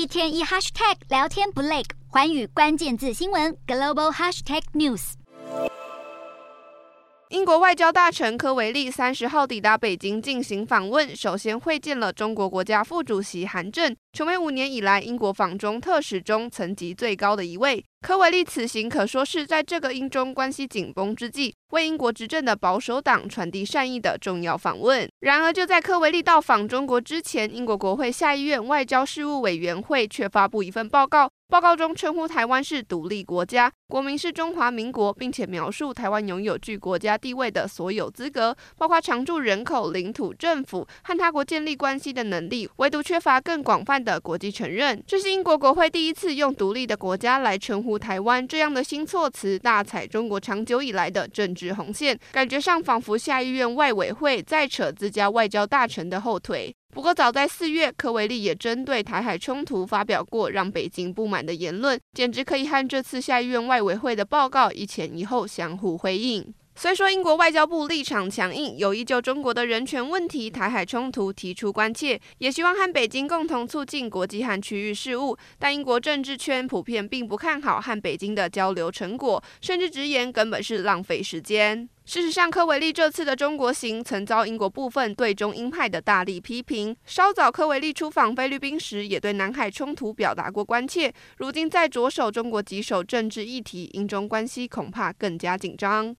一天一 hashtag 聊天不累，环宇关键字新闻 global hashtag news。英国外交大臣科维利三十号抵达北京进行访问，首先会见了中国国家副主席韩正，成为五年以来英国访中特使中层级最高的一位。科维利此行可说是在这个英中关系紧绷之际，为英国执政的保守党传递善意的重要访问。然而，就在科维利到访中国之前，英国国会下议院外交事务委员会却发布一份报告。报告中称呼台湾是独立国家，国民是中华民国，并且描述台湾拥有具国家地位的所有资格，包括常住人口、领土、政府和他国建立关系的能力，唯独缺乏更广泛的国际承认。这是英国国会第一次用独立的国家来称呼台湾，这样的新措辞大踩中国长久以来的政治红线，感觉上仿佛下议院外委会在扯自家外交大臣的后腿。不过，早在四月，科维利也针对台海冲突发表过让北京不满的言论，简直可以和这次下议院外委会的报告一前一后相互辉映。虽说英国外交部立场强硬，有意就中国的人权问题、台海冲突提出关切，也希望和北京共同促进国际和区域事务，但英国政治圈普遍并不看好和北京的交流成果，甚至直言根本是浪费时间。事实上，科维利这次的中国行曾遭英国部分对中鹰派的大力批评。稍早，科维利出访菲律宾时，也对南海冲突表达过关切。如今再着手中国棘手政治议题，英中关系恐怕更加紧张。